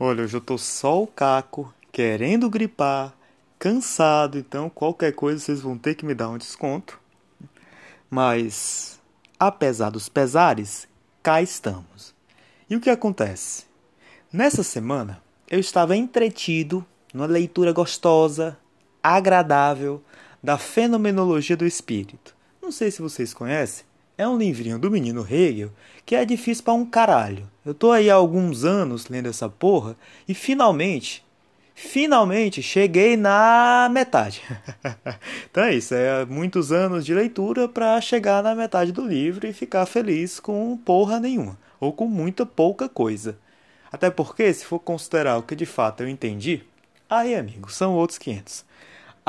Olha, eu tô só o caco, querendo gripar, cansado, então qualquer coisa vocês vão ter que me dar um desconto. Mas, apesar dos pesares, cá estamos. E o que acontece? Nessa semana, eu estava entretido numa leitura gostosa, agradável da Fenomenologia do Espírito. Não sei se vocês conhecem, é um livrinho do menino Hegel que é difícil para um caralho. Eu tô aí há alguns anos lendo essa porra e finalmente, finalmente cheguei na metade. então é isso, é muitos anos de leitura para chegar na metade do livro e ficar feliz com porra nenhuma ou com muita pouca coisa. Até porque, se for considerar o que de fato eu entendi, aí, amigo, são outros 500.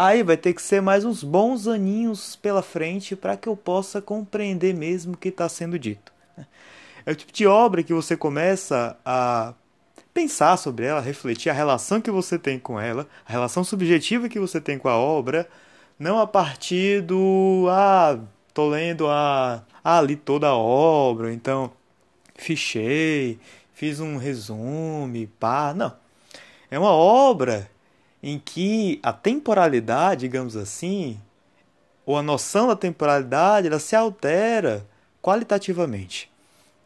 Aí vai ter que ser mais uns bons aninhos pela frente para que eu possa compreender mesmo o que está sendo dito. É o tipo de obra que você começa a pensar sobre ela, refletir a relação que você tem com ela, a relação subjetiva que você tem com a obra, não a partir do ah, tô lendo a ah, li toda a obra, então fichei, fiz um resumo, pá, não. É uma obra em que a temporalidade, digamos assim, ou a noção da temporalidade, ela se altera qualitativamente,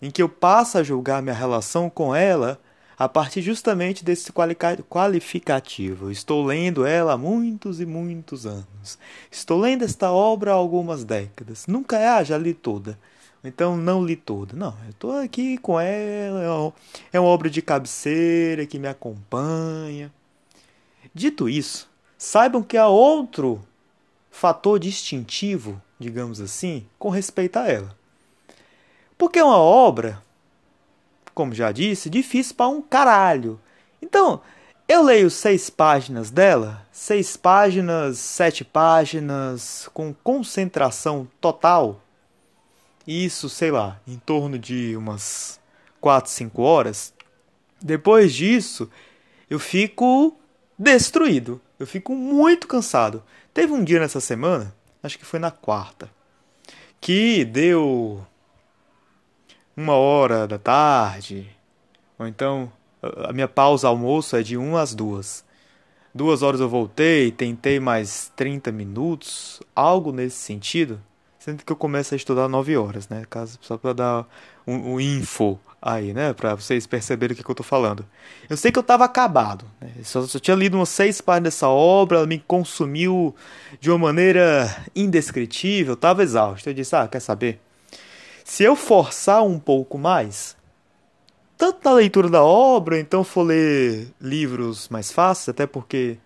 em que eu passo a julgar minha relação com ela a partir justamente desse qualificativo. Estou lendo ela há muitos e muitos anos. Estou lendo esta obra há algumas décadas. Nunca é, ah, já li toda. Então não li toda. Não, eu estou aqui com ela. É uma obra de cabeceira que me acompanha. Dito isso, saibam que há outro fator distintivo, digamos assim, com respeito a ela. Porque é uma obra, como já disse, difícil para um caralho. Então, eu leio seis páginas dela, seis páginas, sete páginas, com concentração total. Isso, sei lá, em torno de umas quatro, cinco horas. Depois disso, eu fico destruído. Eu fico muito cansado. Teve um dia nessa semana, acho que foi na quarta, que deu uma hora da tarde, ou então a minha pausa almoço é de 1 às 2. Duas horas eu voltei, tentei mais 30 minutos, algo nesse sentido. Sendo que eu começo a estudar 9 horas, né? Caso, só para dar um, um info aí, né? Pra vocês perceberem o que, que eu tô falando. Eu sei que eu tava acabado. Né? Só, só tinha lido umas seis páginas dessa obra, ela me consumiu de uma maneira indescritível, tava exausto. Eu disse, ah, quer saber? Se eu forçar um pouco mais, tanto na leitura da obra, então for ler livros mais fáceis, até porque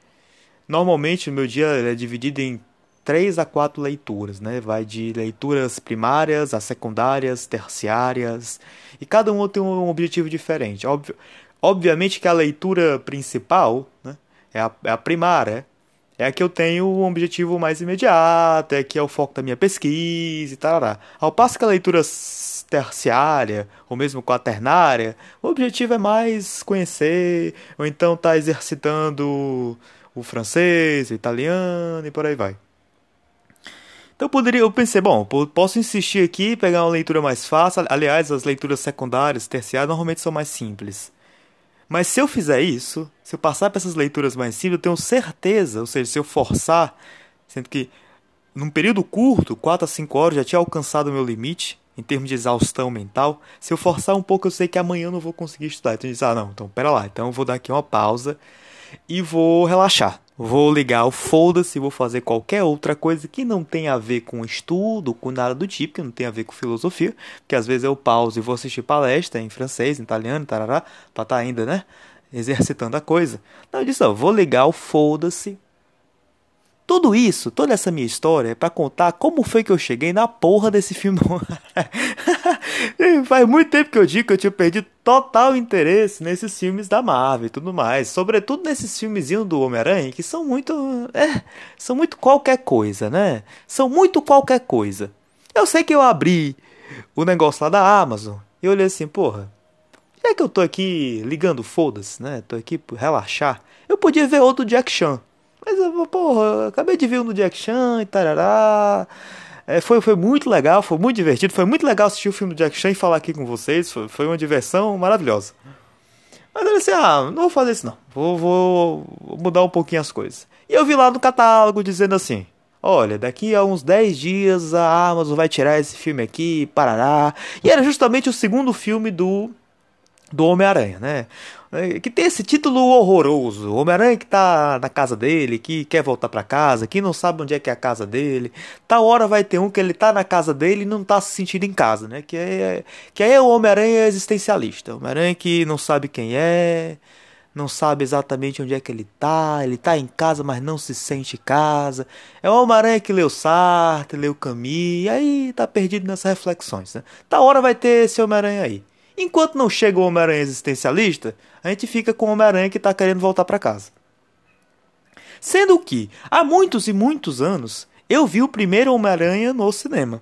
normalmente o meu dia é dividido em três a quatro leituras, né? Vai de leituras primárias a secundárias, terciárias, e cada uma tem um objetivo diferente. Óbvio, obviamente que a leitura principal né, é, a, é a primária, é a que eu tenho um objetivo mais imediato, é que é o foco da minha pesquisa e tal. Ao passo que a leitura terciária, ou mesmo quaternária, o objetivo é mais conhecer, ou então estar tá exercitando o francês, o italiano e por aí vai. Então eu poderia, eu pensei, bom, posso insistir aqui, pegar uma leitura mais fácil. Aliás, as leituras secundárias, terciárias, normalmente são mais simples. Mas se eu fizer isso, se eu passar para essas leituras mais simples, eu tenho certeza, ou seja, se eu forçar, sendo que num período curto, 4 a 5 horas, já tinha alcançado o meu limite em termos de exaustão mental. Se eu forçar um pouco, eu sei que amanhã eu não vou conseguir estudar. Então disse, ah, não, então pera lá, então eu vou dar aqui uma pausa e vou relaxar. Vou ligar o foda-se, vou fazer qualquer outra coisa que não tenha a ver com estudo, com nada do tipo, que não tenha a ver com filosofia, porque às vezes eu pauso e vou assistir palestra em francês, em italiano, tarará, pra estar tá ainda, né, exercitando a coisa. Então eu disse, ó, vou ligar o foda-se, tudo isso, toda essa minha história é para contar como foi que eu cheguei na porra desse filme. Faz muito tempo que eu digo que eu tinha perdido total interesse nesses filmes da Marvel e tudo mais. Sobretudo nesses filmezinhos do Homem-Aranha, que são muito. É, são muito qualquer coisa, né? São muito qualquer coisa. Eu sei que eu abri o negócio lá da Amazon e olhei assim, porra. Já que eu tô aqui ligando foda-se, né? Tô aqui por relaxar. Eu podia ver outro Jack Chan. Mas, porra, acabei de ver um do Jack Chan e tarará. É, foi, foi muito legal, foi muito divertido. Foi muito legal assistir o filme do Jack Chan e falar aqui com vocês. Foi, foi uma diversão maravilhosa. Mas eu disse, ah, não vou fazer isso não. Vou, vou mudar um pouquinho as coisas. E eu vi lá no catálogo dizendo assim: Olha, daqui a uns 10 dias a Amazon vai tirar esse filme aqui, parará. E era justamente o segundo filme do do Homem-Aranha, né? É, que tem esse título horroroso. Homem-Aranha que tá na casa dele, que quer voltar para casa, que não sabe onde é que é a casa dele. Tal hora vai ter um que ele tá na casa dele e não tá se sentindo em casa, né? Que é, que é o Homem-Aranha existencialista. Homem-Aranha que não sabe quem é, não sabe exatamente onde é que ele tá, ele tá em casa, mas não se sente em casa. É o Homem-Aranha que leu Sartre, leu Camus, e aí tá perdido nessas reflexões, né? Tá hora vai ter esse Homem-Aranha aí. Enquanto não chega o Homem-Aranha existencialista, a gente fica com o Homem-Aranha que tá querendo voltar para casa. Sendo que, há muitos e muitos anos, eu vi o primeiro Homem-Aranha no cinema.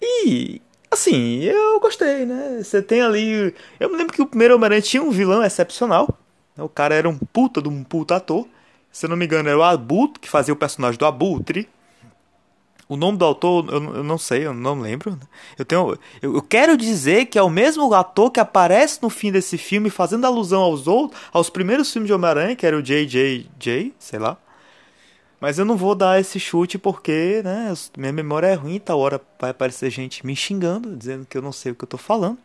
E, assim, eu gostei, né? Você tem ali. Eu me lembro que o primeiro Homem-Aranha tinha um vilão excepcional, né? O cara era um puta de um puta ator. Se eu não me engano, era o Abutre, que fazia o personagem do Abutre. O nome do autor, eu, eu não sei, eu não lembro. Eu, tenho, eu, eu, quero dizer que é o mesmo ator que aparece no fim desse filme, fazendo alusão aos outros, aos primeiros filmes de Homem-Aranha, que era o J.J.J., sei lá. Mas eu não vou dar esse chute porque, né, minha memória é ruim, tá hora vai aparecer gente me xingando, dizendo que eu não sei o que eu tô falando.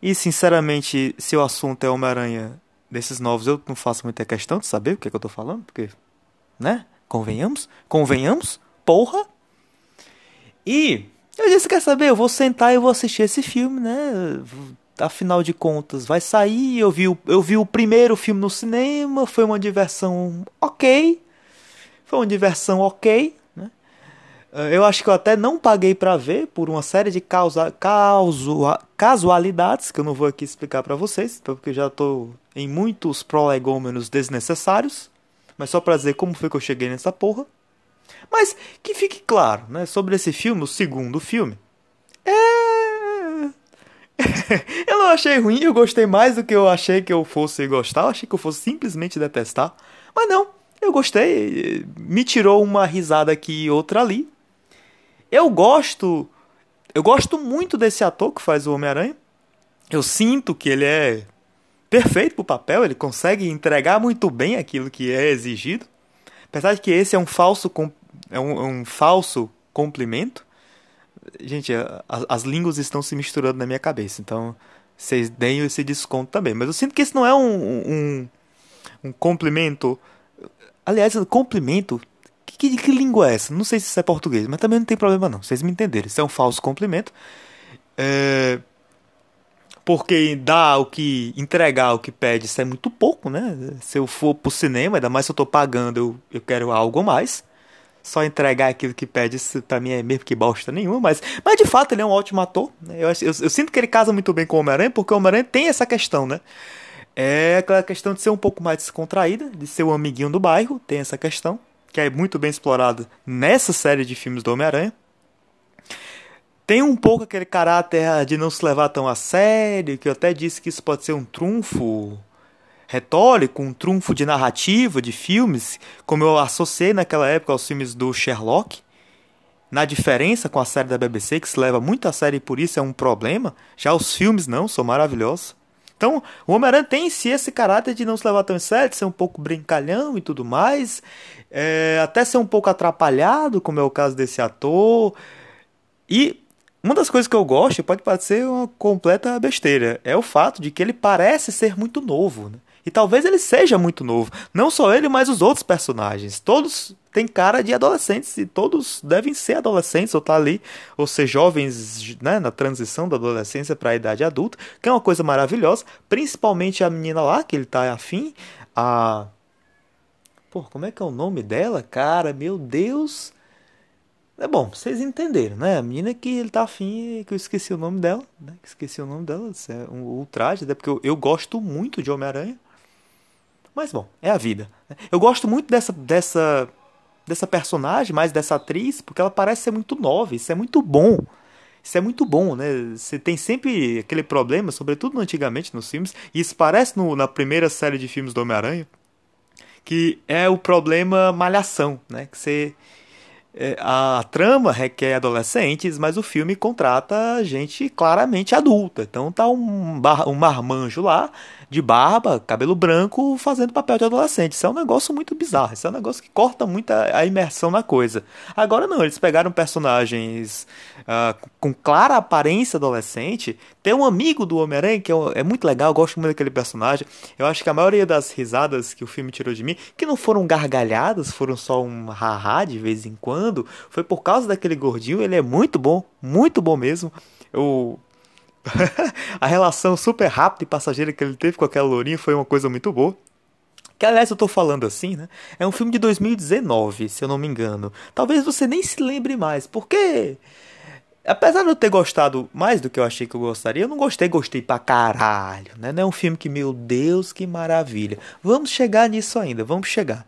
E, sinceramente, se o assunto é Homem-Aranha desses novos eu não faço muita questão de saber o que, é que eu tô falando, porque, né? Convenhamos? Convenhamos? Porra! E eu disse, quer saber? Eu vou sentar e vou assistir esse filme, né? Afinal de contas, vai sair. Eu vi, o, eu vi o primeiro filme no cinema, foi uma diversão ok. Foi uma diversão ok. Eh, eu acho que eu até não paguei para ver por uma série de causa, causa, casualidades que eu não vou aqui explicar para vocês, porque já estou em muitos prolegômenos desnecessários. Mas só para dizer como foi que eu cheguei nessa porra. Mas que fique claro, né, sobre esse filme, o segundo filme. É. eu não achei ruim, eu gostei mais do que eu achei que eu fosse gostar. Eu achei que eu fosse simplesmente detestar. Mas não, eu gostei. Me tirou uma risada aqui e outra ali. Eu gosto. Eu gosto muito desse ator que faz o Homem-Aranha. Eu sinto que ele é perfeito pro papel, ele consegue entregar muito bem aquilo que é exigido. Apesar de que esse é um falso é um, é um falso complemento. Gente, as, as línguas estão se misturando na minha cabeça, então vocês deem esse desconto também. Mas eu sinto que esse não é um, um, um complemento. Aliás, complemento que, que língua é essa? Não sei se isso é português, mas também não tem problema não. Vocês me entenderam. Isso é um falso cumprimento. É... Porque dar o que. entregar o que pede, isso é muito pouco, né? Se eu for pro cinema, ainda mais se eu tô pagando, eu, eu quero algo mais. Só entregar aquilo que pede, isso pra mim é mesmo que bosta nenhuma, mas, mas de fato ele é um ótimo ator. Né? Eu, eu, eu sinto que ele casa muito bem com o Homem-Aranha, porque o Homem-Aranha tem essa questão, né? É aquela questão de ser um pouco mais descontraída, de ser o amiguinho do bairro, tem essa questão que é muito bem explorado nessa série de filmes do Homem-Aranha. Tem um pouco aquele caráter de não se levar tão a sério, que eu até disse que isso pode ser um trunfo retórico, um trunfo de narrativa de filmes, como eu associei naquela época aos filmes do Sherlock. Na diferença com a série da BBC, que se leva muito a sério e por isso é um problema, já os filmes não, são maravilhosos. Então, o Homem-Aranha tem em si esse caráter de não se levar tão sério, de ser um pouco brincalhão e tudo mais, é, até ser um pouco atrapalhado, como é o caso desse ator. E uma das coisas que eu gosto, pode parecer uma completa besteira, é o fato de que ele parece ser muito novo. Né? E talvez ele seja muito novo. Não só ele, mas os outros personagens. Todos têm cara de adolescentes e todos devem ser adolescentes ou estar tá ali, ou ser jovens né, na transição da adolescência para a idade adulta, que é uma coisa maravilhosa. Principalmente a menina lá, que ele está afim, a. Pô, como é que é o nome dela, cara? Meu Deus! É bom, vocês entenderam, né? A menina que ele tá afim, que eu esqueci o nome dela, né? Esqueci o nome dela, é um ultraje, até porque eu, eu gosto muito de Homem-Aranha. Mas bom, é a vida. Eu gosto muito dessa, dessa, dessa personagem, mais dessa atriz, porque ela parece ser muito nova. Isso é muito bom. Isso é muito bom, né? Você tem sempre aquele problema, sobretudo antigamente nos filmes, e isso parece no, na primeira série de filmes do Homem-Aranha, que é o problema malhação, né? Que você é, a trama requer adolescentes, mas o filme contrata gente claramente adulta. Então tá um, bar, um marmanjo lá, de barba, cabelo branco, fazendo papel de adolescente. Isso é um negócio muito bizarro. Isso é um negócio que corta muito a, a imersão na coisa. Agora não, eles pegaram personagens uh, com clara aparência adolescente. Tem um amigo do Homem-Aranha que é, é, muito legal, eu gosto muito daquele personagem. Eu acho que a maioria das risadas que o filme tirou de mim, que não foram gargalhadas, foram só um haha de vez em quando, foi por causa daquele gordinho. Ele é muito bom, muito bom mesmo. Eu a relação super rápida e passageira que ele teve com aquela lourinha foi uma coisa muito boa. Que aliás eu tô falando assim, né? É um filme de 2019, se eu não me engano. Talvez você nem se lembre mais, porque apesar de eu ter gostado mais do que eu achei que eu gostaria, eu não gostei, gostei pra caralho, né? Não é um filme que, meu Deus, que maravilha. Vamos chegar nisso ainda, vamos chegar.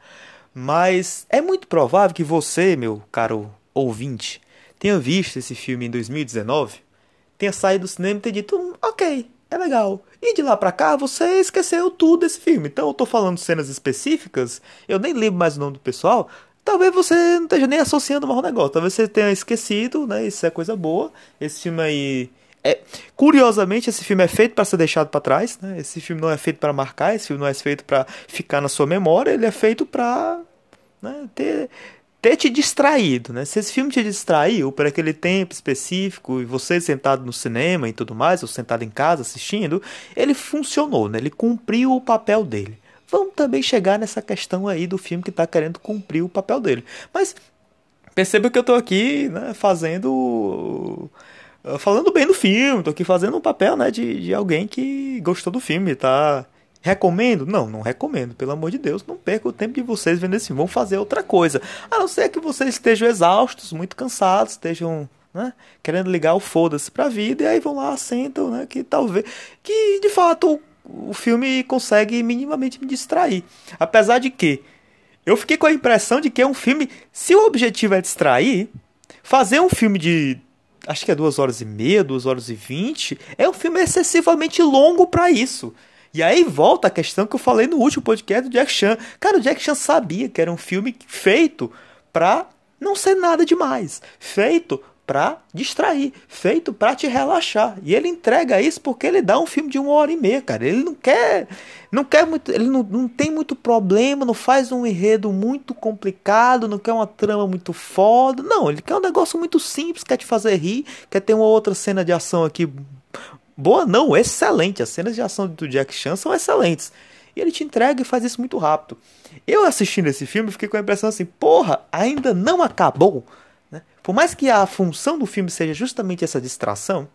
Mas é muito provável que você, meu caro ouvinte, tenha visto esse filme em 2019 tenha saído do cinema e tenha dito, hum, ok, é legal. E de lá pra cá você esqueceu tudo desse filme. Então eu tô falando cenas específicas, eu nem lembro mais o nome do pessoal. Talvez você não esteja nem associando mais o negócio. Talvez você tenha esquecido, né? Isso é coisa boa. Esse filme aí. É... Curiosamente, esse filme é feito para ser deixado para trás. Né? Esse filme não é feito para marcar, esse filme não é feito para ficar na sua memória. Ele é feito para né, ter ter te distraído, né? Se esse filme te distraiu por aquele tempo específico e você sentado no cinema e tudo mais, ou sentado em casa assistindo, ele funcionou, né? Ele cumpriu o papel dele. Vamos também chegar nessa questão aí do filme que está querendo cumprir o papel dele. Mas perceba que eu estou aqui né, fazendo falando bem do filme, tô aqui fazendo um papel, né, de, de alguém que gostou do filme, tá Recomendo? Não, não recomendo. Pelo amor de Deus, não perca o tempo de vocês vendo esse filme. Vão fazer outra coisa. A não ser que vocês estejam exaustos, muito cansados, estejam né, querendo ligar o foda-se pra vida e aí vão lá, sentam, né? Que talvez. Que de fato o, o filme consegue minimamente me distrair. Apesar de que eu fiquei com a impressão de que é um filme. Se o objetivo é distrair, fazer um filme de acho que é duas horas e meia, duas horas e vinte, é um filme excessivamente longo para isso. E aí volta a questão que eu falei no último podcast do Jack Chan. Cara, o Jack Chan sabia que era um filme feito pra não ser nada demais. Feito pra distrair, feito pra te relaxar. E ele entrega isso porque ele dá um filme de uma hora e meia, cara. Ele não quer, não quer muito, ele não, não tem muito problema, não faz um enredo muito complicado, não quer uma trama muito foda. Não, ele quer um negócio muito simples, quer te fazer rir, quer ter uma outra cena de ação aqui Boa não, excelente. As cenas de ação do Jack Chan são excelentes. E ele te entrega e faz isso muito rápido. Eu assistindo esse filme fiquei com a impressão assim, porra, ainda não acabou. Né? Por mais que a função do filme seja justamente essa distração,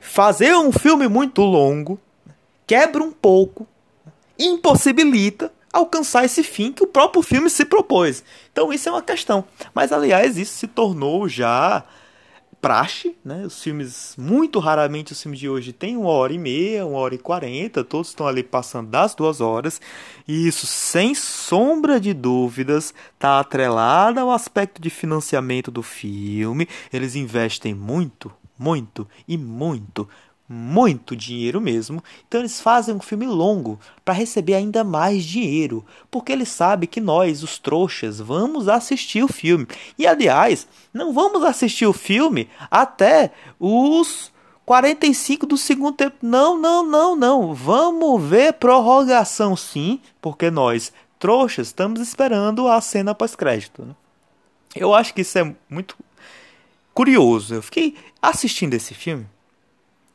fazer um filme muito longo quebra um pouco, impossibilita alcançar esse fim que o próprio filme se propôs. Então isso é uma questão. Mas aliás, isso se tornou já praxe, né? Os filmes, muito raramente os filmes de hoje têm uma hora e meia, uma hora e quarenta, todos estão ali passando das duas horas, e isso, sem sombra de dúvidas, está atrelado ao aspecto de financiamento do filme. Eles investem muito, muito e muito muito dinheiro mesmo, então eles fazem um filme longo para receber ainda mais dinheiro, porque eles sabem que nós, os trouxas, vamos assistir o filme. E aliás, não vamos assistir o filme até os 45 do segundo tempo. Não, não, não, não. Vamos ver prorrogação sim, porque nós, trouxas, estamos esperando a cena pós-crédito. Né? Eu acho que isso é muito curioso. Eu fiquei assistindo esse filme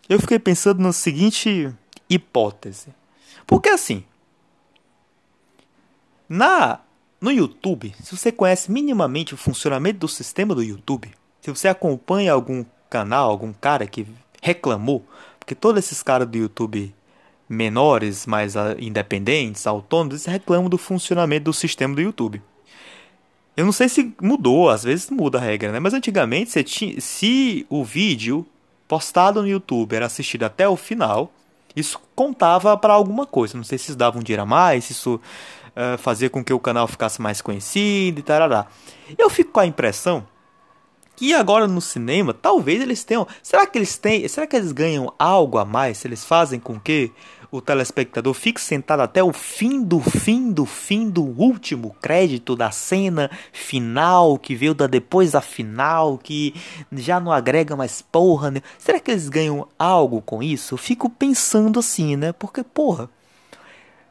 eu fiquei pensando na seguinte hipótese. Porque assim, na no YouTube, se você conhece minimamente o funcionamento do sistema do YouTube, se você acompanha algum canal, algum cara que reclamou, porque todos esses caras do YouTube menores, mais independentes, autônomos, reclamam do funcionamento do sistema do YouTube. Eu não sei se mudou, às vezes muda a regra, né? Mas antigamente, tinha, se o vídeo postado no YouTube era assistido até o final, isso contava para alguma coisa. Não sei se isso dava um dinheiro a mais, se isso uh, fazia com que o canal ficasse mais conhecido e tarará. Eu fico com a impressão que agora no cinema, talvez eles tenham. Será que eles têm. Será que eles ganham algo a mais? Se eles fazem com que o telespectador fique sentado até o fim do fim do fim do último crédito da cena final, que veio da depois da final, que já não agrega mais porra. Né? Será que eles ganham algo com isso? Eu fico pensando assim, né? Porque, porra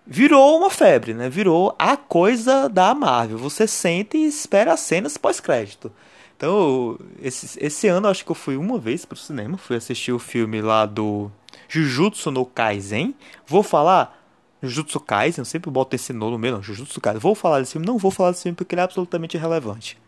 virou uma febre, né? Virou a coisa da Marvel. Você sente e espera as cenas pós-crédito. Então, esse, esse ano acho que eu fui uma vez pro cinema, fui assistir o filme lá do Jujutsu no Kaisen. Vou falar Jujutsu Kaisen, eu sempre boto esse no no meio, não, Jujutsu Kaisen. Vou falar desse filme, não vou falar desse filme porque ele é absolutamente irrelevante.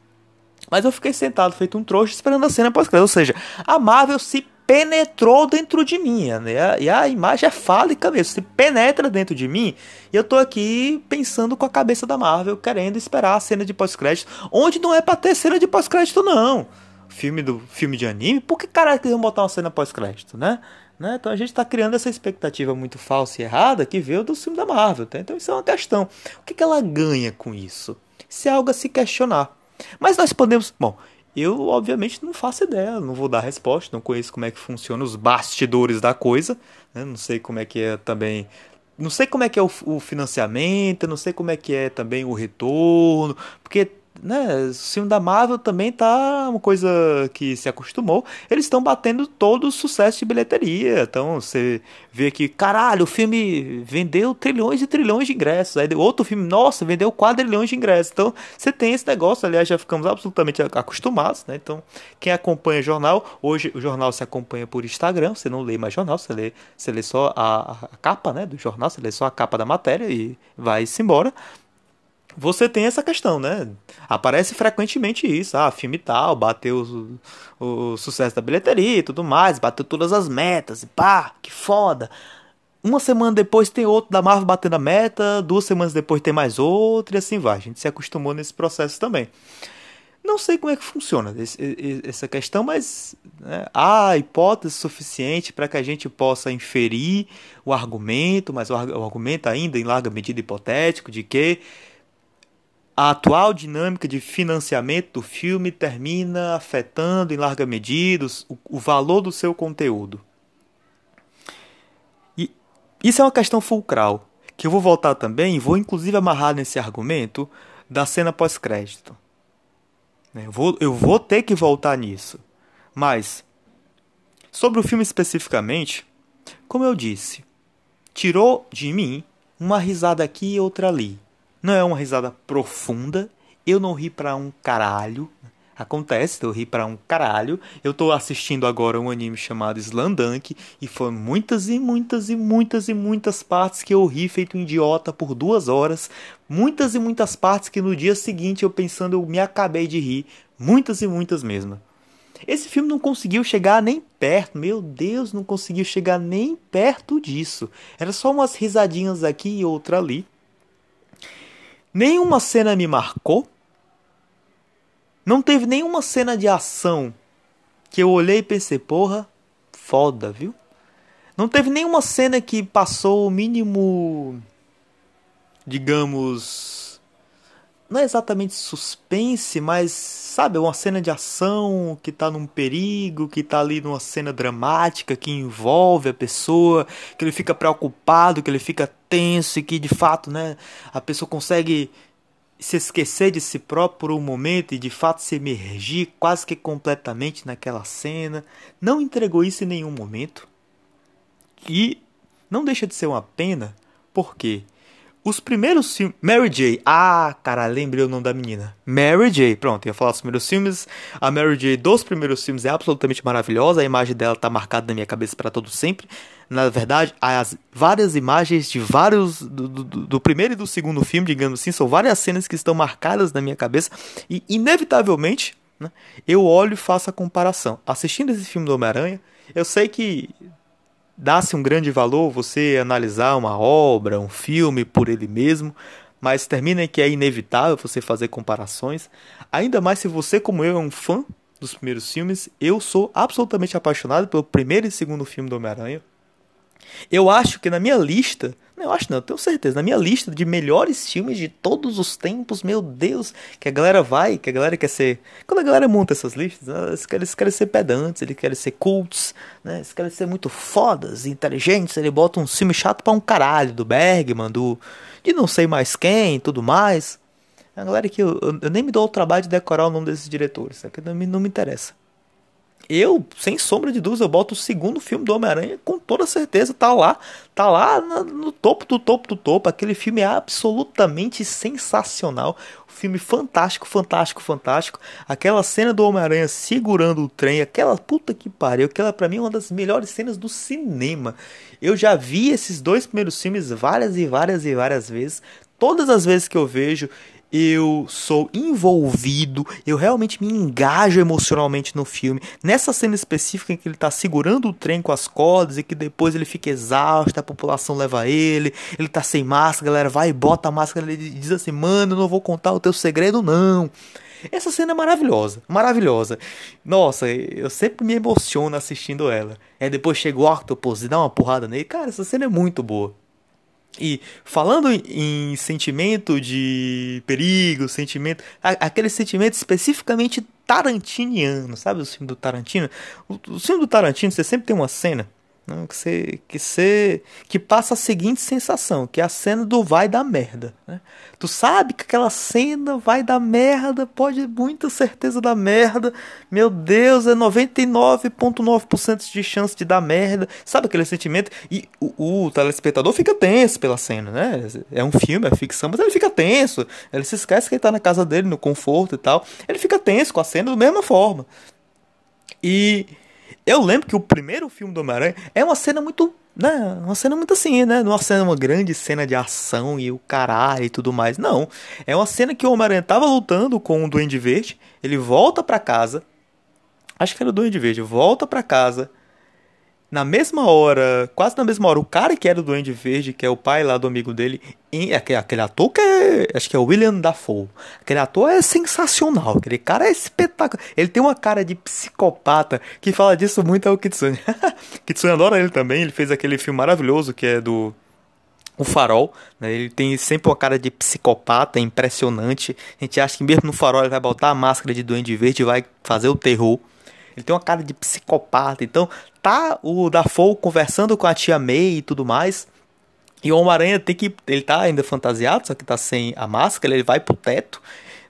Mas eu fiquei sentado feito um trouxa esperando a cena pós-crédito, ou seja, a Marvel se penetrou dentro de mim. Né? E a imagem é fálica mesmo, se penetra dentro de mim. E eu tô aqui pensando com a cabeça da Marvel, querendo esperar a cena de pós-crédito, onde não é pra ter cena de pós-crédito, não. Filme do filme de anime, por que caralho iam botar uma cena pós-crédito, né? Né? Então a gente está criando essa expectativa muito falsa e errada que veio do filme da Marvel. Tá? Então isso é uma questão. O que, que ela ganha com isso? Isso é algo a se questionar. Mas nós podemos. Bom, eu, obviamente, não faço ideia, não vou dar resposta, não conheço como é que funciona os bastidores da coisa, né? não sei como é que é também. Não sei como é que é o, financiamento, não sei como é que é também o retorno, porque né, o filme da Marvel também tá uma coisa que se acostumou. Eles estão batendo todo o sucesso de bilheteria. Então você vê que, caralho, o filme vendeu trilhões e trilhões de ingressos. Aí outro filme, nossa, vendeu quadrilhões de ingressos. Então você tem esse negócio, aliás, já ficamos absolutamente acostumados, né? Então, quem acompanha jornal, hoje o jornal se acompanha por Instagram, você não lê mais jornal, você lê, você lê só a, a capa, né, do jornal, você lê só a capa da matéria e vai-se embora você tem essa questão, né? Aparece frequentemente isso. Ah, filme tal, bateu o, o sucesso da bilheteria e tudo mais, bateu todas as metas, e pá, que foda. Uma semana depois tem outro da Marvel batendo a meta, duas semanas depois tem mais outro e assim vai. A gente se acostumou nesse processo também. Não sei como é que funciona esse, essa questão, mas né, há hipótese suficiente para que a gente possa inferir o argumento, mas o, o argumento ainda em larga medida hipotético, de que a atual dinâmica de financiamento do filme termina afetando em larga medida o, o valor do seu conteúdo. E isso é uma questão fulcral, que eu vou voltar também vou inclusive amarrar nesse argumento da cena pós-crédito. Né, eu vou, eu vou ter que voltar nisso. Mas, sobre o filme especificamente, como eu disse, tirou de mim uma risada aqui e outra ali não é uma risada profunda. Eu não ri pra um caralho. Acontece, eu ri pra um caralho. Eu tô assistindo agora um anime chamado Slandunk e foram muitas e muitas e muitas e muitas partes que eu ri feito um idiota por duas horas. Muitas e muitas partes que no dia seguinte eu pensando eu me acabei de rir. Muitas e muitas mesmo. Esse filme não conseguiu chegar nem perto, meu Deus, não conseguiu chegar nem perto disso. Era só umas risadinhas aqui e outra ali. Nenhuma cena me marcou. Não teve nenhuma cena de ação que eu olhei e pensei, porra, foda, viu? Não teve nenhuma cena que passou o mínimo, digamos, não é exatamente suspense, mas sabe, uma cena de ação que tá num perigo, que tá ali numa cena dramática que envolve a pessoa, que ele fica preocupado, que ele fica tenso e que de fato, né, a pessoa consegue se esquecer de si próprio por um momento e de fato se emergir quase que completamente naquela cena. Não entregou isso em nenhum momento. E não deixa de ser uma pena, porque os primeiros filmes. Mary J. Ah, cara, lembrei o nome da menina. Mary J. Pronto, ia falar dos primeiros filmes. A Mary J. dos primeiros filmes é absolutamente maravilhosa. A imagem dela tá marcada na minha cabeça para todo sempre. Na verdade, as várias imagens de vários. Do, do, do, primeiro e do segundo filme, digamos assim, são várias cenas que estão marcadas na minha cabeça. E, inevitavelmente, né, eu olho e faço a comparação. Assistindo esse filme do Homem-Aranha, eu sei que dá-se um grande valor você analisar uma obra, um filme por ele mesmo, mas termina que é inevitável você fazer comparações, ainda mais se você, como eu, é um fã dos primeiros filmes. Eu sou absolutamente apaixonado pelo primeiro e segundo filme do Homem-Aranha. Eu acho que na minha lista eu acho não, eu tenho certeza. Na minha lista de melhores filmes de todos os tempos, meu Deus, que a galera vai, que a galera quer ser. Quando a galera monta essas listas, eles querem, eles querem ser pedantes, eles querem ser cults, né? Eles querem ser muito fodas, inteligentes. Ele bota um filme chato pra um caralho, do Bergman, do. de não sei mais quem tudo mais. A galera que eu, eu, eu, nem me dou o trabalho de decorar o nome desses diretores, é que não me, não me interessa eu, sem sombra de dúvida, eu boto o segundo filme do Homem-Aranha com toda certeza, tá lá, tá lá no topo do topo do topo. Aquele filme é absolutamente sensacional. Um filme fantástico, fantástico, fantástico. Aquela cena do Homem-Aranha segurando o trem, aquela puta que pariu, aquela para mim é uma das melhores cenas do cinema. Eu já vi esses dois primeiros filmes várias e várias e várias vezes. Todas as vezes que eu vejo, eu sou envolvido, eu realmente me engajo emocionalmente no filme. Nessa cena específica em que ele está segurando o trem com as cordas e que depois ele fica exausto, a população leva ele, ele está sem máscara, a galera vai e bota a máscara e diz assim: "Mano, eu não vou contar o teu segredo não". Essa cena é maravilhosa, maravilhosa. Nossa, eu sempre me emociono assistindo ela. É depois chega o Octopus e dá uma porrada nele. Cara, essa cena é muito boa. E falando em sentimento de perigo, sentimento, aquele sentimento especificamente tarantiniano, sabe o filme do Tarantino? O, o filme do Tarantino, você sempre tem uma cena não, que você, que você que passa a seguinte sensação, que é a cena do vai dar merda, né? Tu sabe que aquela cena vai dar merda, pode muita certeza dar merda. Meu Deus, é 99.9% de chance de dar merda. Sabe aquele sentimento? E o, o, telespectador fica tenso pela cena, né? É um filme, é ficção, mas ele fica tenso. Ele se esquece que ele tá na casa dele, no conforto e tal. Ele fica tenso com a cena da mesma forma. E eu lembro que o primeiro filme do Homem-Aranha é uma cena muito. Né, uma cena muito assim, né? Não é uma cena, uma grande cena de ação e o caralho e tudo mais. Não. É uma cena que o Homem-Aranha tava lutando com o Duende Verde. Ele volta para casa. Acho que era o Duende Verde. Volta para casa na mesma hora, quase na mesma hora, o cara que era o Duende Verde, que é o pai lá do amigo dele, aquele, ator que é, acho que é o William Dafoe. Aquele ator é sensacional, aquele cara é espetacular. Ele tem uma cara de psicopata, que fala disso muito é o Kitsune. Kitsune adora ele também, ele fez aquele filme maravilhoso que é do o farol, né? ele tem sempre uma cara de psicopata, impressionante. A gente acha que mesmo no farol ele vai botar a máscara de Duende Verde e vai fazer o terror. Ele tem uma cara de psicopata. Então, tá o Dafoe conversando com a tia May e tudo mais. E o Homem-Aranha tem que. Ele tá ainda fantasiado, só que tá sem a máscara. Ele vai pro teto,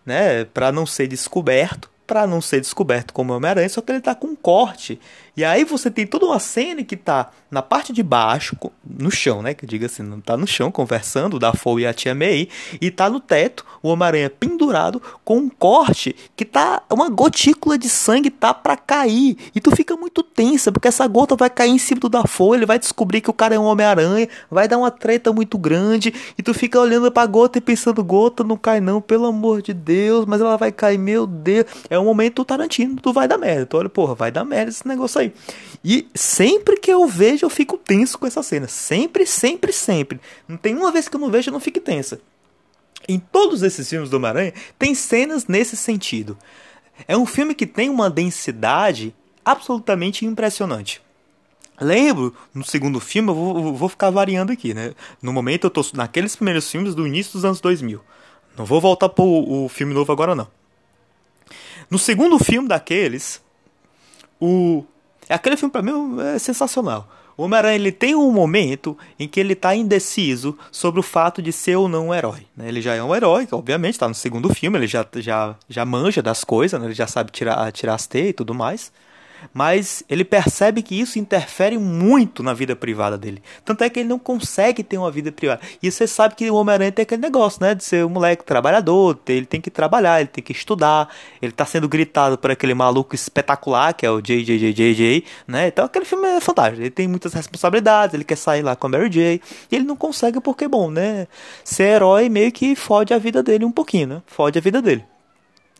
né? Pra não ser descoberto para não ser descoberto como Homem-Aranha, só que ele tá com um corte. E aí você tem toda uma cena que tá na parte de baixo, no chão, né? Que diga assim, não tá no chão conversando, o Dafoe e a tia May, e tá no teto, o Homem-Aranha pendurado com um corte que tá uma gotícula de sangue tá para cair. E tu fica muito tensa, porque essa gota vai cair em cima do Dafoe, ele vai descobrir que o cara é um Homem-Aranha, vai dar uma treta muito grande, e tu fica olhando pra gota e pensando, gota não cai não, pelo amor de Deus, mas ela vai cair, meu Deus. É um momento Tarantino, tu vai dar merda. Tu olha, porra, vai dar merda esse negócio aí. E sempre que eu vejo, eu fico tenso com essa cena. Sempre, sempre, sempre. Não tem uma vez que eu não vejo, eu não fico tensa. Em todos esses filmes do Homem-Aranha, tem cenas nesse sentido. É um filme que tem uma densidade absolutamente impressionante. Lembro, no segundo filme, eu vou, vou, ficar variando aqui, né? No momento eu tô naqueles primeiros filmes do início dos anos 2000. Não vou voltar pro o filme novo agora não. No segundo filme daqueles, o aquele filme para mim é sensacional. O Homem-Aranha ele tem um momento em que ele está indeciso sobre o fato de ser ou não um herói. Né? Ele já é um herói, obviamente, está no segundo filme, ele já, já, já manja das coisas, né? ele já sabe tirar, tirar as teias e tudo mais mas ele percebe que isso interfere muito na vida privada dele. Tanto é que ele não consegue ter uma vida privada. E você sabe que o Homem-Aranha tem aquele negócio, né? De ser um moleque trabalhador, ele tem que trabalhar, ele tem que estudar, ele tá sendo gritado por aquele maluco espetacular que é o JJJJJ, né? Então aquele filme é fantástico. Ele tem muitas responsabilidades, ele quer sair lá com a Mary J. E ele não consegue porque, bom, né? Ser herói meio que fode a vida dele um pouquinho, né? Fode a vida dele.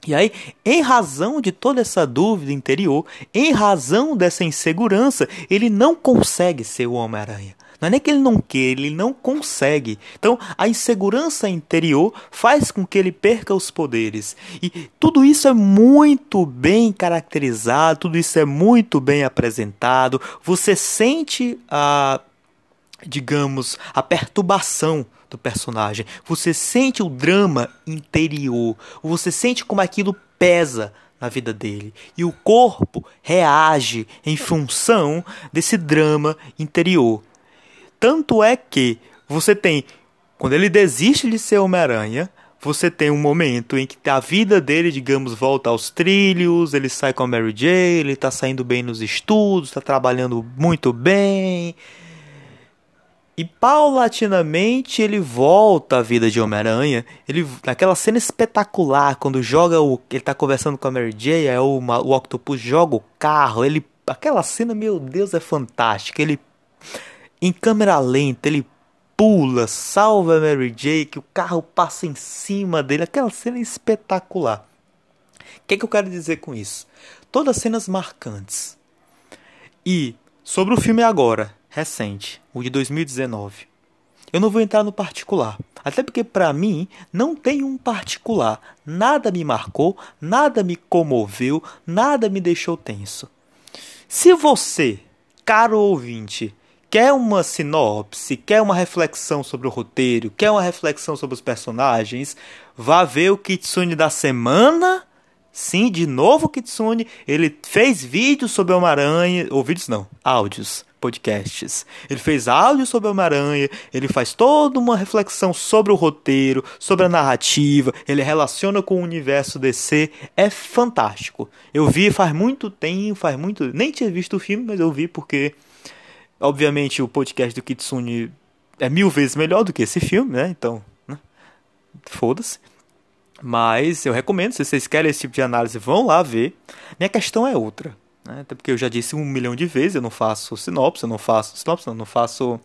E aí, em razão de toda essa dúvida interior, em razão dessa insegurança, ele não consegue ser o Homem-Aranha. Não é nem que ele não queira, ele não consegue. Então, a insegurança interior faz com que ele perca os poderes. E tudo isso é muito bem caracterizado, tudo isso é muito bem apresentado. Você sente a digamos, a perturbação do personagem. Você sente o drama interior. Você sente como aquilo pesa na vida dele. E o corpo reage em função desse drama interior. Tanto é que você tem, quando ele desiste de ser Homem-Aranha, você tem um momento em que a vida dele, digamos, volta aos trilhos, ele sai com a Mary Jane, ele tá saindo bem nos estudos, tá trabalhando muito bem. E paulatinamente ele volta à vida de Homem-Aranha. Ele naquela cena espetacular quando joga o ele tá conversando com a Mary Jane, aí o, o Octopus joga o carro, ele aquela cena, meu Deus, é fantástica. Ele em câmera lenta, ele pula, salva a Mary Jane, que o carro passa em cima dele. Aquela cena é espetacular. O que, é que eu quero dizer com isso? Todas cenas marcantes. E sobre o filme agora, recente, o de 2019. Eu não vou entrar no particular, até porque para mim não tem um particular. Nada me marcou, nada me comoveu, nada me deixou tenso. Se você, caro ouvinte, quer uma sinopse, quer uma reflexão sobre o roteiro, quer uma reflexão sobre os personagens, vá ver o Kitsune da semana. Sim, de novo o Kitsune. Ele fez vídeos sobre Homem-Aranha. Ou vídeos não, áudios, podcasts. Ele fez áudios sobre Homem-Aranha. Ele faz toda uma reflexão sobre o roteiro, sobre a narrativa. Ele relaciona com o universo DC. É fantástico. Eu vi faz muito tempo, faz muito. Nem tinha visto o filme, mas eu vi porque Obviamente o podcast do Kitsune é mil vezes melhor do que esse filme, né? Então, né? foda-se. Mas eu recomendo, se vocês querem esse tipo de análise, vão lá ver. Minha questão é outra. Né? Até porque eu já disse um milhão de vezes, eu não faço sinopse, eu não faço sinopse, não, não faço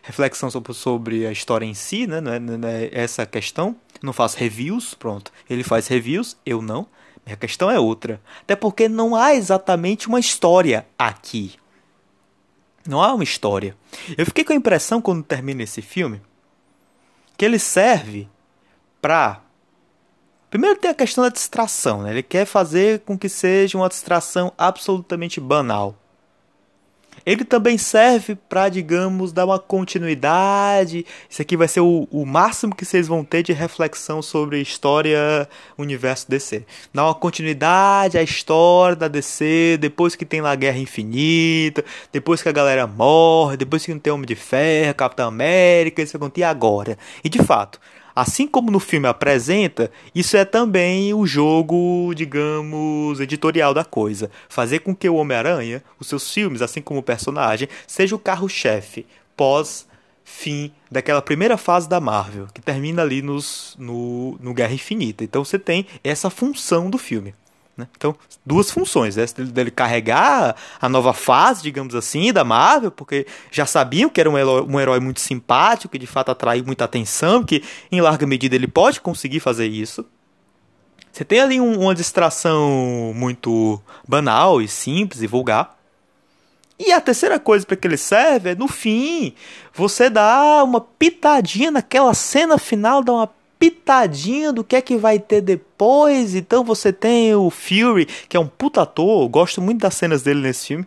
reflexão sobre, a história em si, né? Não é, não é essa questão. Eu não faço reviews, pronto. Ele faz reviews, eu não. Minha questão é outra. Até porque não há exatamente uma história aqui. Não há uma história. Eu fiquei com a impressão quando termina esse filme que ele serve para Primeiro tem a questão da distração, né? Ele quer fazer com que seja uma distração absolutamente banal. Ele também serve para, digamos, dar uma continuidade. Isso aqui vai ser o, o máximo que vocês vão ter de reflexão sobre história universo DC. Dar uma continuidade à história da DC, depois que tem lá a Guerra Infinita, depois que a galera morre, depois que não tem Homem de Ferro, Capitão América, isso e agora. E de fato, Assim como no filme apresenta, isso é também o jogo, digamos, editorial da coisa. Fazer com que o Homem-Aranha, os seus filmes, assim como o personagem, seja o carro-chefe pós fim daquela primeira fase da Marvel, que termina ali nos, no, no Guerra Infinita. Então você tem essa função do filme. Né? Então, duas funções. Essa dele carregar a nova fase, digamos assim, da Marvel, porque já sabiam que era um herói, um herói muito simpático, que de fato atraiu muita atenção, que em larga medida ele pode conseguir fazer isso. Você tem ali um, uma distração muito banal e simples e vulgar. E a terceira coisa para que ele serve é, no fim, você dá uma pitadinha naquela cena final, dá uma pitadinha do que é que vai ter depois. Então você tem o Fury, que é um puta ator, gosto muito das cenas dele nesse filme.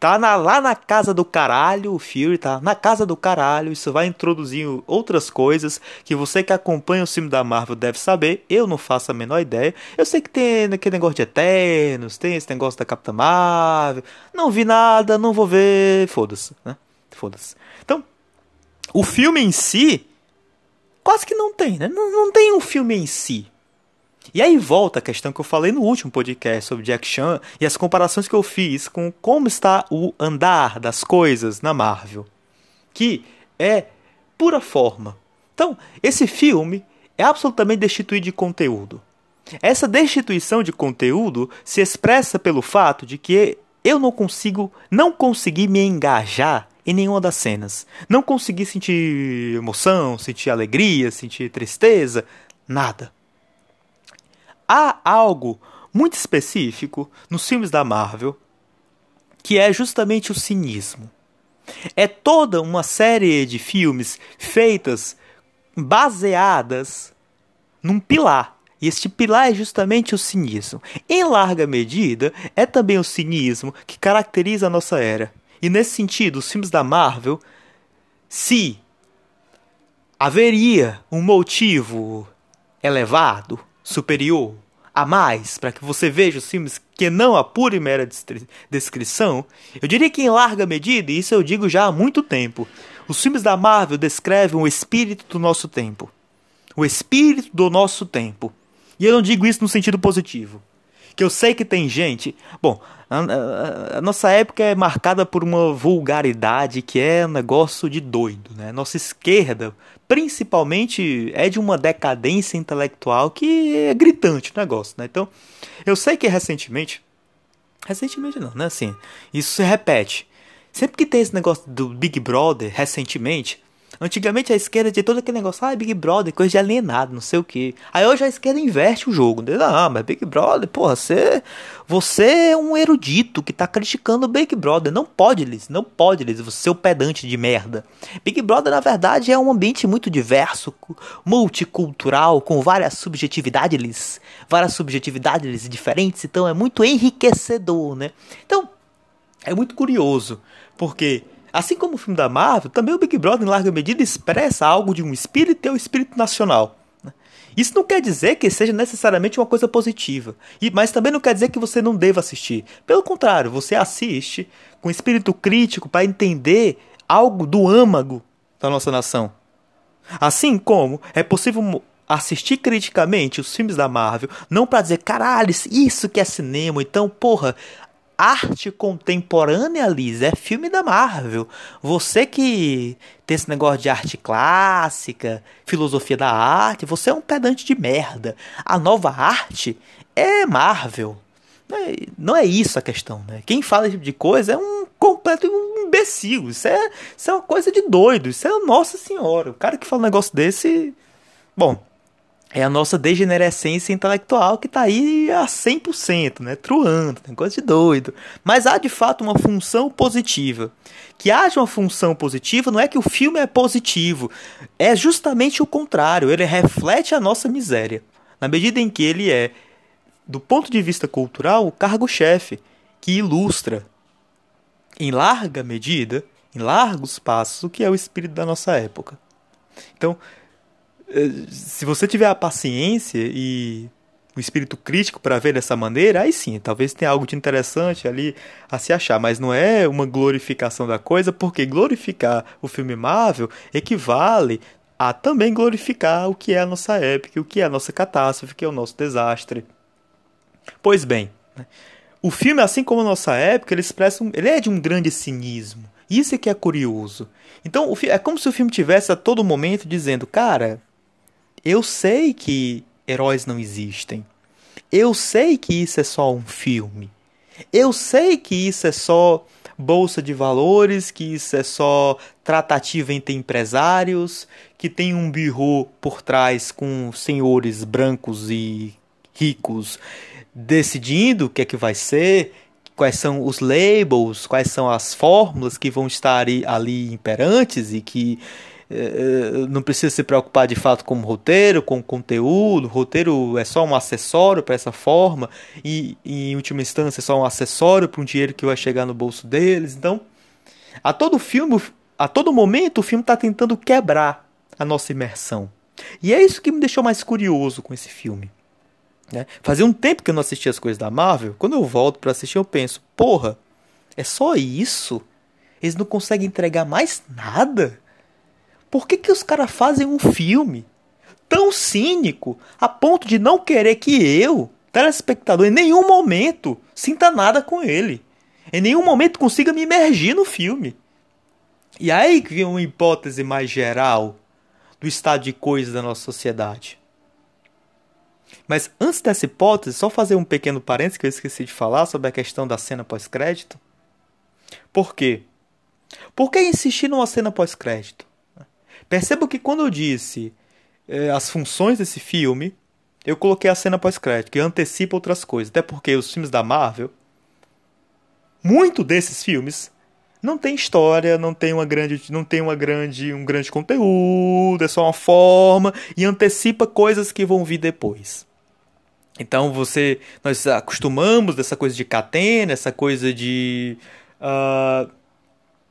Tá na, lá na casa do caralho, o Fury tá na casa do caralho. Isso vai introduzir outras coisas que você que acompanha o filme da Marvel deve saber. Eu não faço a menor ideia. Eu sei que tem aquele negócio de Eternos, tem esse negócio da Capitã Marvel. Não vi nada, não vou ver. Foda-se, né? Foda-se. Então, o filme em si quase que não tem, né? Não, não tem um filme em si. E aí volta a questão que eu falei no último podcast sobre Jack Chan e as comparações que eu fiz com como está o andar das coisas na Marvel, que é pura forma. Então, esse filme é absolutamente destituído de conteúdo. Essa destituição de conteúdo se expressa pelo fato de que eu não consigo, não consegui me engajar em nenhuma das cenas. Não consegui sentir emoção, sentir alegria, sentir tristeza, nada. Há algo muito específico nos filmes da Marvel que é justamente o cinismo. É toda uma série de filmes feitas baseadas num pilar. E este pilar é justamente o cinismo. Em larga medida, é também o cinismo que caracteriza a nossa era. E nesse sentido, os filmes da Marvel se haveria um motivo elevado, superior, a mais, para que você veja os filmes que não a pura e mera descrição, eu diria que em larga medida, e isso eu digo já há muito tempo, os filmes da Marvel descrevem o espírito do nosso tempo. O espírito do nosso tempo. E eu não digo isso no sentido positivo. Que eu sei que tem gente. Bom, a, a, a, nossa época é marcada por uma vulgaridade que é um negócio de doido, né? Nossa esquerda, principalmente, é de uma decadência intelectual que é gritante o negócio, né? Então, eu sei que recentemente. Recentemente não, né? Assim, isso se repete. Sempre que tem esse negócio do Big Brother, recentemente, Antigamente a esquerda tinha todo aquele negócio, ah, Big Brother, coisa de alienado, não sei o que. Aí hoje a esquerda inverte o jogo. Não, ah, mas Big Brother, porra, você, você é um erudito que tá criticando o Big Brother. Não pode, Liz, não pode, Liz, você é o pedante de merda. Big Brother, na verdade, é um ambiente muito diverso, multicultural, com várias subjetividades, Liz. Várias subjetividades diferentes, então é muito enriquecedor, né? Então, é muito curioso, porque Assim como o filme da Marvel, também o Big Brother, em larga medida, expressa algo de um espírito e o espírito nacional. Né? Isso não quer dizer que seja necessariamente uma coisa positiva, mas também não quer dizer que você não deva assistir. Pelo contrário, você assiste com espírito crítico para entender algo do âmago da nossa nação. Assim como é possível assistir criticamente os filmes da Marvel, não para dizer, caralho, isso que é cinema, então, porra, arte contemporânea, Liz, é filme da Marvel. Você que tem esse negócio de arte clássica, filosofia da arte, você é um pedante de merda. A nova arte é Marvel. Não é isso a questão, né? Quem fala esse tipo de coisa é um completo imbecil. Isso é, isso é uma coisa de doido. Isso é Nossa Senhora. O cara que fala um negócio desse. Bom, é a nossa degenerescência intelectual que está aí a 100%, né? Truando, tem coisa de doido. Mas há de fato uma função positiva. Que haja uma função positiva não é que o filme é positivo, é justamente o contrário, ele reflete a nossa miséria. Na medida em que ele é, do ponto de vista cultural, o cargo-chefe, que ilustra, em larga medida, em largos passos, o que é o espírito da nossa época. Então, se você tiver a paciência e o espírito crítico para ver dessa maneira, aí sim, talvez tenha algo de interessante ali a se achar, mas não é uma glorificação da coisa, porque glorificar o filme Marvel equivale a também glorificar o que é a nossa época, o que é a nossa catástrofe, o que é o nosso desastre. Pois bem, né, o filme, assim como a nossa época, ele expressa um, ele é de um grande cinismo. Isso é que é curioso. Então, é como se o filme tivesse a todo momento dizendo, cara, eu sei que heróis não existem. Eu sei que isso é só um filme. Eu sei que isso é só bolsa de valores, que isso é só tratativa entre empresários, que tem um birro por trás com senhores brancos e ricos decidindo o que é que vai ser, quais são os labels, quais são as fórmulas que vão estar ali imperantes e que não precisa se preocupar de fato com o roteiro, com o conteúdo. O roteiro é só um acessório para essa forma, e, e, em última instância é só um acessório para um dinheiro que vai chegar no bolso deles. Então, a todo filme, a todo momento, o filme está tentando quebrar a nossa imersão. E é isso que me deixou mais curioso com esse filme. Né? Fazia um tempo que eu não assistia as coisas da Marvel. Quando eu volto para assistir, eu penso: porra, é só isso? Eles não conseguem entregar mais nada? Por que, que os caras fazem um filme tão cínico a ponto de não querer que eu, telespectador, em nenhum momento sinta nada com ele? Em nenhum momento consiga me imergir no filme. E aí que vem uma hipótese mais geral do estado de coisas da nossa sociedade. Mas antes dessa hipótese, só fazer um pequeno parênteses que eu esqueci de falar sobre a questão da cena pós-crédito. Por quê? Por que insistir numa cena pós-crédito? Perceba que quando eu disse é, as funções desse filme, eu coloquei a cena pós-crédito, que antecipa outras coisas. Até porque os filmes da Marvel, muito desses filmes, não tem história, não tem uma grande, não tem uma grande, um grande conteúdo, é só uma forma e antecipa coisas que vão vir depois. Então você, nós acostumamos dessa coisa de catena, essa coisa de uh,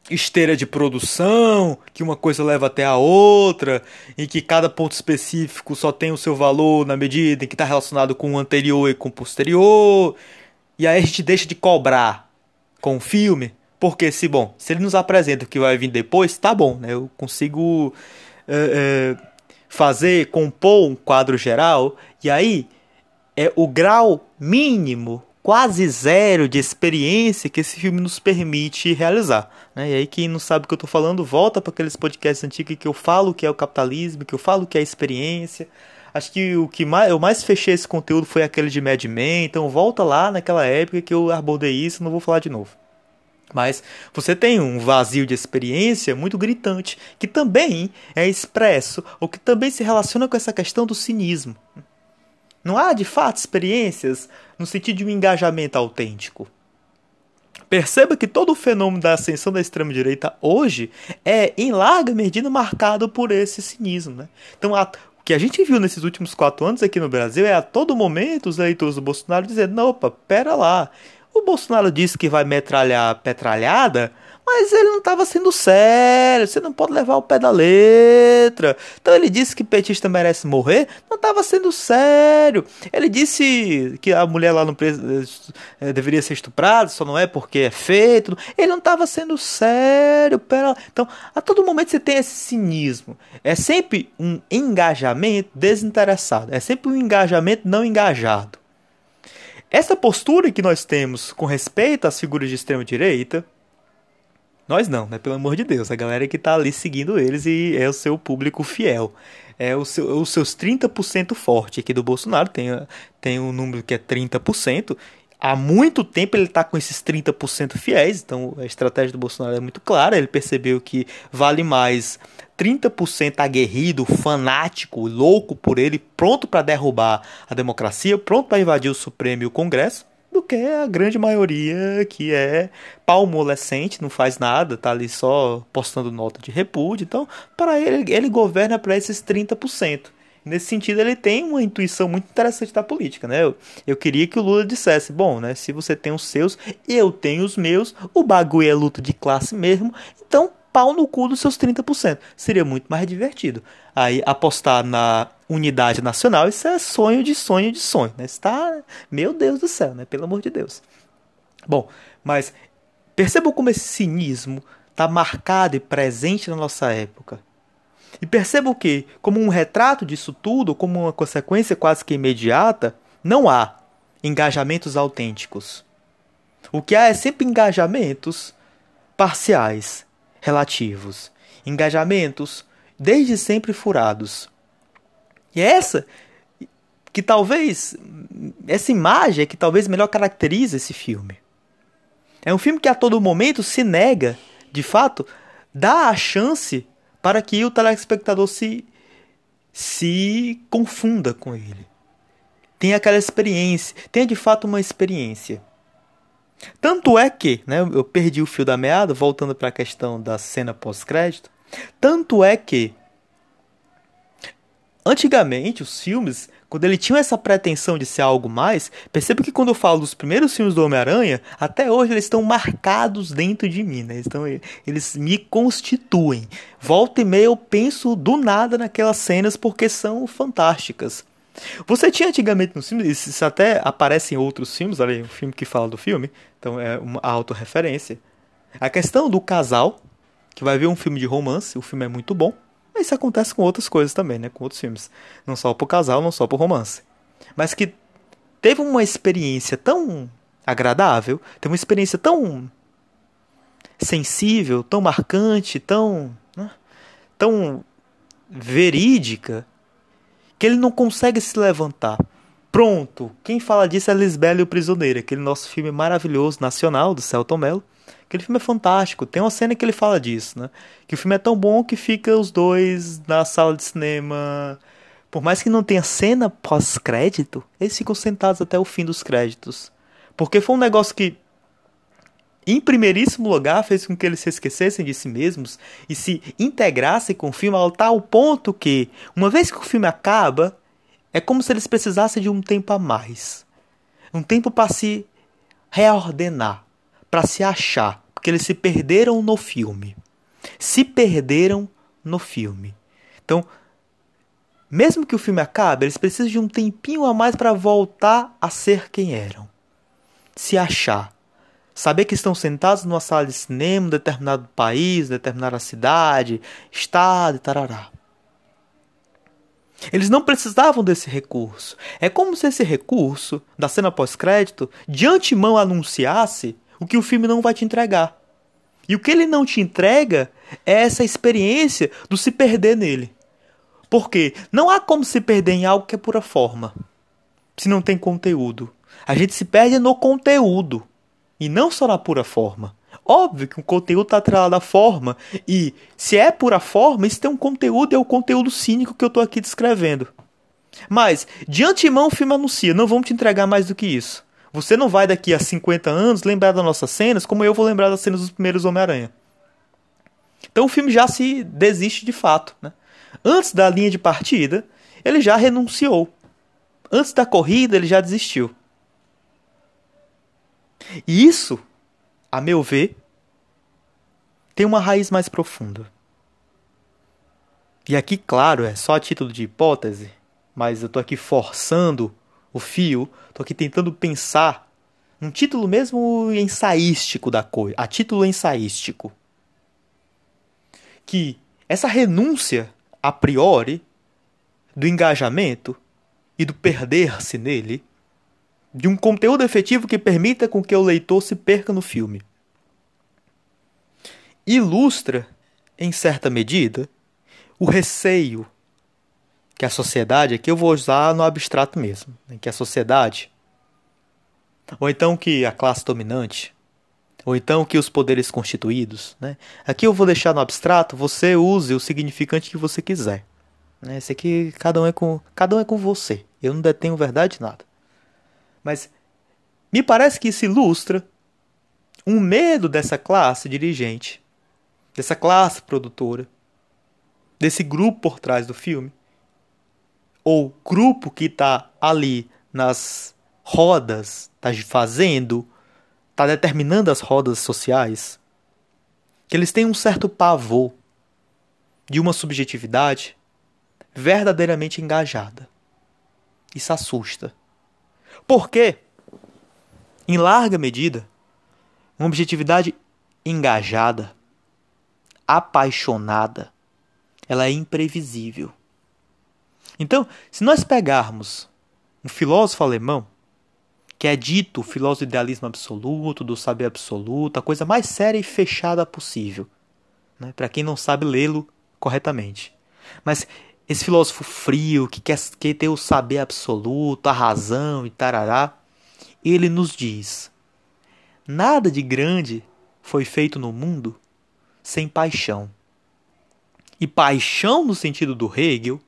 esteira de produção, que uma coisa leva até a outra, e que cada ponto específico só tem o seu valor na medida em que está relacionado com o anterior e com o posterior. E aí a gente deixa de cobrar com o filme, porque se bom, se ele nos apresenta o que vai vir depois, tá bom, né? Eu consigo é, é, fazer, compor um quadro geral, e aí é o grau mínimo quase zero de experiência que esse filme nos permite realizar. Né? E aí, quem não sabe o que eu estou falando, volta para aqueles podcasts antigos que eu falo que é o capitalismo, que eu falo que é a experiência. Acho que o que mais, eu mais fechei esse conteúdo foi aquele de Mad Men, então volta lá naquela época que eu abordei isso, não vou falar de novo. Mas você tem um vazio de experiência muito gritante, que também é expresso, ou que também se relaciona com essa questão do cinismo. Não há, de fato, experiências no sentido de um engajamento autêntico. Perceba que todo o fenômeno da ascensão da extrema-direita hoje é, em larga medida, marcado por esse cinismo. Né? Então, a, o que a gente viu nesses últimos quatro anos aqui no Brasil é a todo momento os eleitores do Bolsonaro dizendo: opa, pera lá. O Bolsonaro disse que vai metralhar petralhada, mas ele não estava sendo sério, você não pode levar o pé da letra. Então ele disse que petista merece morrer, não estava sendo sério. Ele disse que a mulher lá no preso é, deveria ser estuprada, só não é porque é feito. Ele não estava sendo sério. Pera... Então, a todo momento você tem esse cinismo. É sempre um engajamento desinteressado, é sempre um engajamento não engajado. Essa postura que nós temos com respeito às figuras de extrema direita, nós não, né? Pelo amor de Deus. A galera que tá ali seguindo eles e é o seu público fiel. É o seu, os seus 30% forte aqui do Bolsonaro. Tem, tem um número que é 30%. Há muito tempo ele está com esses 30% fiéis, então a estratégia do Bolsonaro é muito clara. Ele percebeu que vale mais 30% aguerrido, fanático, louco por ele, pronto para derrubar a democracia, pronto para invadir o Supremo e o Congresso, do que a grande maioria que é palmolescente, não faz nada, tá ali só postando nota de repúdio. Então, para ele, ele governa para esses 30%. Nesse sentido, ele tem uma intuição muito interessante da política, né? Eu, eu queria que o Lula dissesse, bom, né, se você tem os seus, eu tenho os meus, o bagulho é luta de classe mesmo, então pau no cu dos seus 30%. Seria muito mais divertido. Aí apostar na unidade nacional, isso é sonho de sonho de sonho, né? Está, meu Deus do céu, né? Pelo amor de Deus. Bom, mas percebam como esse cinismo está marcado e presente na nossa época. E percebam que, como um retrato disso tudo, como uma consequência quase que imediata, não há engajamentos autênticos. O que há é sempre engajamentos parciais, relativos, engajamentos desde sempre furados. E é essa que talvez essa imagem é que talvez melhor caracteriza esse filme. É um filme que a todo momento se nega, de fato, dá a chance para que o telespectador se se confunda com ele. Tem aquela experiência, tenha de fato uma experiência. Tanto é que, né, eu perdi o fio da meada, voltando para a questão da cena pós-crédito. Tanto é que, antigamente, os filmes, quando ele tinha essa pretensão de ser algo mais, perceba que quando eu falo dos primeiros filmes do Homem-Aranha, até hoje eles estão marcados dentro de mim, né? Então, eles me constituem. Volta e meia eu penso do nada naquelas cenas porque são fantásticas. Você tinha antigamente nos filmes, isso até aparece em outros filmes, olha um filme que fala do filme, então é uma autorreferência. A questão do casal, que vai ver um filme de romance, o filme é muito bom, mas isso acontece com outras coisas também, né? Com outros filmes. Não só pro casal, não só pro romance. Mas que teve uma experiência tão agradável, teve uma experiência tão sensível, tão marcante, tão. Né? tão verídica que ele não consegue se levantar. Pronto, quem fala disso é Lisbela e o Prisioneiro, aquele nosso filme maravilhoso, nacional, do Celton Mello. Aquele filme é fantástico, tem uma cena que ele fala disso, né? Que o filme é tão bom que fica os dois na sala de cinema. Por mais que não tenha cena pós-crédito, eles ficam sentados até o fim dos créditos. Porque foi um negócio que em primeiríssimo lugar, fez com que eles se esquecessem de si mesmos e se integrassem com o filme ao tal ponto que, uma vez que o filme acaba, é como se eles precisassem de um tempo a mais. Um tempo para se reordenar, para se achar. porque eles se perderam no filme. Se perderam no filme. Então, mesmo que o filme acabe, eles precisam de um tempinho a mais para voltar a ser quem eram. Se achar. Saber que estão sentados numa sala de cinema, em determinado país, determinada cidade, estado e tarará. Eles não precisavam desse recurso. É como se esse recurso, da cena pós-crédito, de antemão anunciasse o que o filme não vai te entregar. E o que ele não te entrega é essa experiência do se perder nele. Porque não há como se perder em algo que é pura forma, se não tem conteúdo. A gente se perde no conteúdo e não só na pura forma. Óbvio que o conteúdo está atrelado à forma. E se é pura forma, isso tem um conteúdo, é o conteúdo cínico que eu estou aqui descrevendo. Mas, de antemão, o filme anuncia: não vamos te entregar mais do que isso. Você não vai daqui a 50 anos lembrar das nossas cenas como eu vou lembrar das cenas dos primeiros Homem-Aranha. Então o filme já se desiste de fato. Né? Antes da linha de partida, ele já renunciou. Antes da corrida, ele já desistiu. E isso a meu ver, tem uma raiz mais profunda. E aqui, claro, é só a título de hipótese, mas eu estou aqui forçando o fio, estou aqui tentando pensar um título mesmo ensaístico da coisa, a título ensaístico. Que essa renúncia a priori do engajamento e do perder-se nele de um conteúdo efetivo que permita com que o leitor se perca no filme. Ilustra, em certa medida, o receio que a sociedade, aqui eu vou usar no abstrato mesmo, né, que a sociedade, ou então que a classe dominante, ou então que os poderes constituídos, né? Aqui eu vou deixar no abstrato, você use o significante que você quiser. Né? Esse aqui cada um é com cada um é com você. Eu não detenho verdade nada. Mas me parece que isso ilustra um medo dessa classe dirigente, dessa classe produtora, desse grupo por trás do filme, ou grupo que está ali nas rodas, está fazendo, está determinando as rodas sociais, que eles têm um certo pavor de uma subjetividade verdadeiramente engajada. Isso assusta. Porque, em larga medida, uma objetividade engajada, apaixonada, ela é imprevisível. Então, se nós pegarmos um filósofo alemão, que é dito o filósofo do idealismo absoluto, do saber absoluto, a coisa mais séria e fechada possível, né? para quem não sabe lê-lo corretamente. Mas esse filósofo frio, que quer, quer ter o saber absoluto, a razão e tarará, ele nos diz: nada de grande foi feito no mundo sem paixão. E paixão, no sentido do Hegel,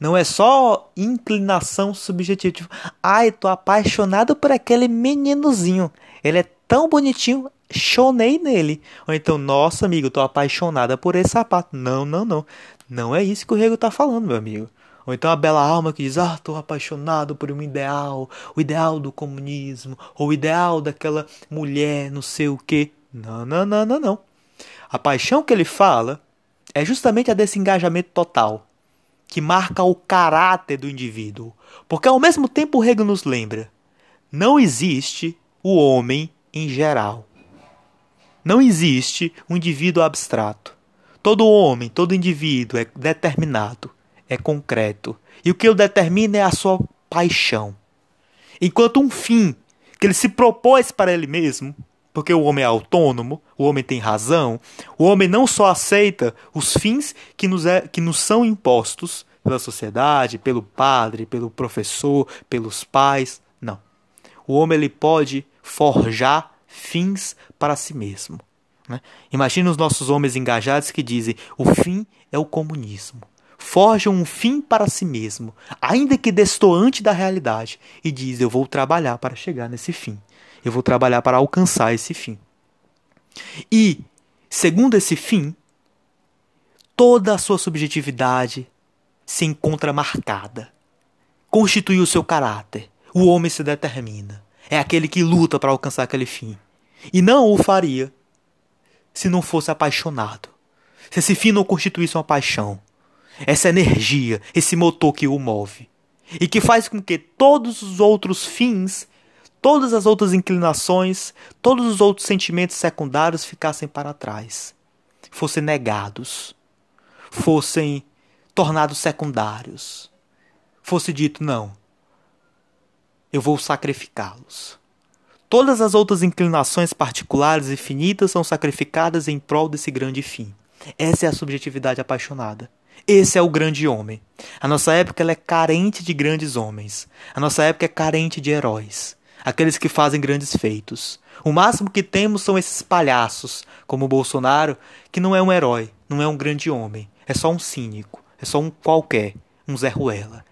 não é só inclinação subjetiva. Tipo, ai, tô apaixonado por aquele meninozinho. Ele é tão bonitinho, chonei nele. Ou então, nossa, amigo, tô apaixonada por esse sapato. Não, não, não. Não é isso que o Hegel está falando, meu amigo. Ou então a bela alma que diz: Ah, estou apaixonado por um ideal, o ideal do comunismo, ou o ideal daquela mulher, não sei o quê. Não, não, não, não, não. A paixão que ele fala é justamente a desse engajamento total, que marca o caráter do indivíduo. Porque ao mesmo tempo o Hegel nos lembra: não existe o homem em geral. Não existe um indivíduo abstrato. Todo homem, todo indivíduo é determinado, é concreto. E o que o determina é a sua paixão. Enquanto um fim que ele se propôs para ele mesmo, porque o homem é autônomo, o homem tem razão, o homem não só aceita os fins que nos, é, que nos são impostos pela sociedade, pelo padre, pelo professor, pelos pais. Não. O homem ele pode forjar fins para si mesmo. Né? Imagina os nossos homens engajados que dizem: o fim é o comunismo. Forjam um fim para si mesmo, ainda que destoante da realidade, e diz: Eu vou trabalhar para chegar nesse fim. Eu vou trabalhar para alcançar esse fim. E, segundo esse fim, toda a sua subjetividade se encontra marcada. Constitui o seu caráter. O homem se determina. É aquele que luta para alcançar aquele fim. E não o faria se não fosse apaixonado. Se esse fim não constituísse uma paixão. Essa energia, esse motor que o move. E que faz com que todos os outros fins, todas as outras inclinações, todos os outros sentimentos secundários ficassem para trás. Fossem negados. Fossem tornados secundários. Fosse dito, não, eu vou sacrificá-los. Todas as outras inclinações particulares e finitas são sacrificadas em prol desse grande fim. Essa é a subjetividade apaixonada. Esse é o grande homem. A nossa época é carente de grandes homens. A nossa época é carente de heróis. Aqueles que fazem grandes feitos. O máximo que temos são esses palhaços, como o Bolsonaro, que não é um herói, não é um grande homem. É só um cínico. É só um qualquer, um Zé Ruela.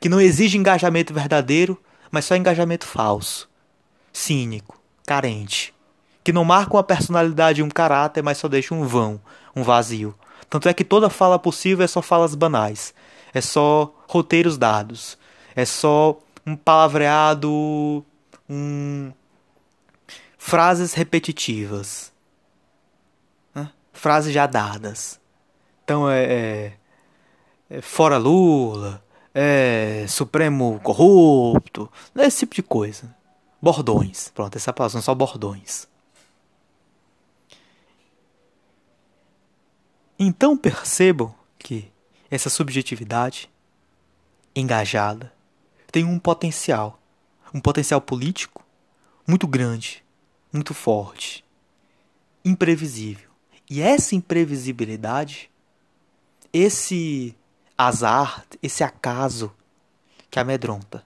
Que não exige engajamento verdadeiro, mas só engajamento falso cínico, carente, que não marca uma personalidade e um caráter, mas só deixa um vão, um vazio. Tanto é que toda fala possível é só falas banais, é só roteiros dados, é só um palavreado, frases repetitivas, né? frases já dadas. Então é, é, é fora Lula, é Supremo corrupto, esse tipo de coisa. Bordões. Pronto, essa palavra são só bordões. Então percebam que essa subjetividade engajada tem um potencial, um potencial político muito grande, muito forte, imprevisível. E essa imprevisibilidade, esse azar, esse acaso que amedronta.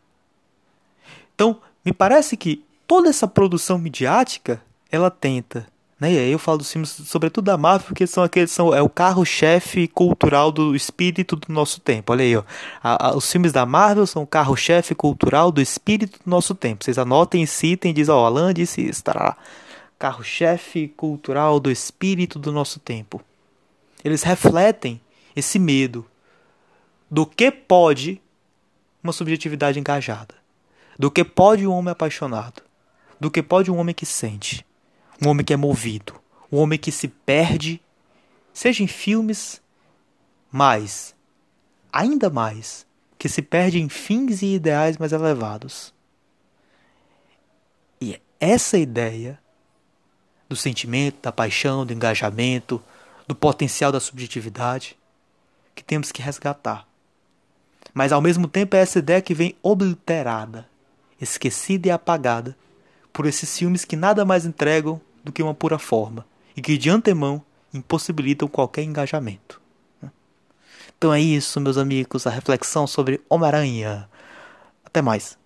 Então, me parece que toda essa produção midiática ela tenta né? E aí eu falo dos filmes, sobretudo da Marvel, porque são aqueles são é o carro-chefe cultural do espírito do nosso tempo. Olha aí, ó. A, a, os filmes da Marvel são o carro-chefe cultural do espírito do nosso tempo. Vocês anotem, citem, diz, ó, Alan disse isso, tá Carro-chefe cultural do espírito do nosso tempo. Eles refletem esse medo do que pode uma subjetividade engajada do que pode um homem apaixonado, do que pode um homem que sente, um homem que é movido, um homem que se perde, seja em filmes, mas ainda mais que se perde em fins e ideais mais elevados. E essa ideia do sentimento, da paixão, do engajamento, do potencial da subjetividade que temos que resgatar. Mas ao mesmo tempo é essa ideia que vem obliterada esquecida e apagada por esses filmes que nada mais entregam do que uma pura forma e que de antemão impossibilitam qualquer engajamento. Então é isso, meus amigos, a reflexão sobre Homem-Aranha. Até mais.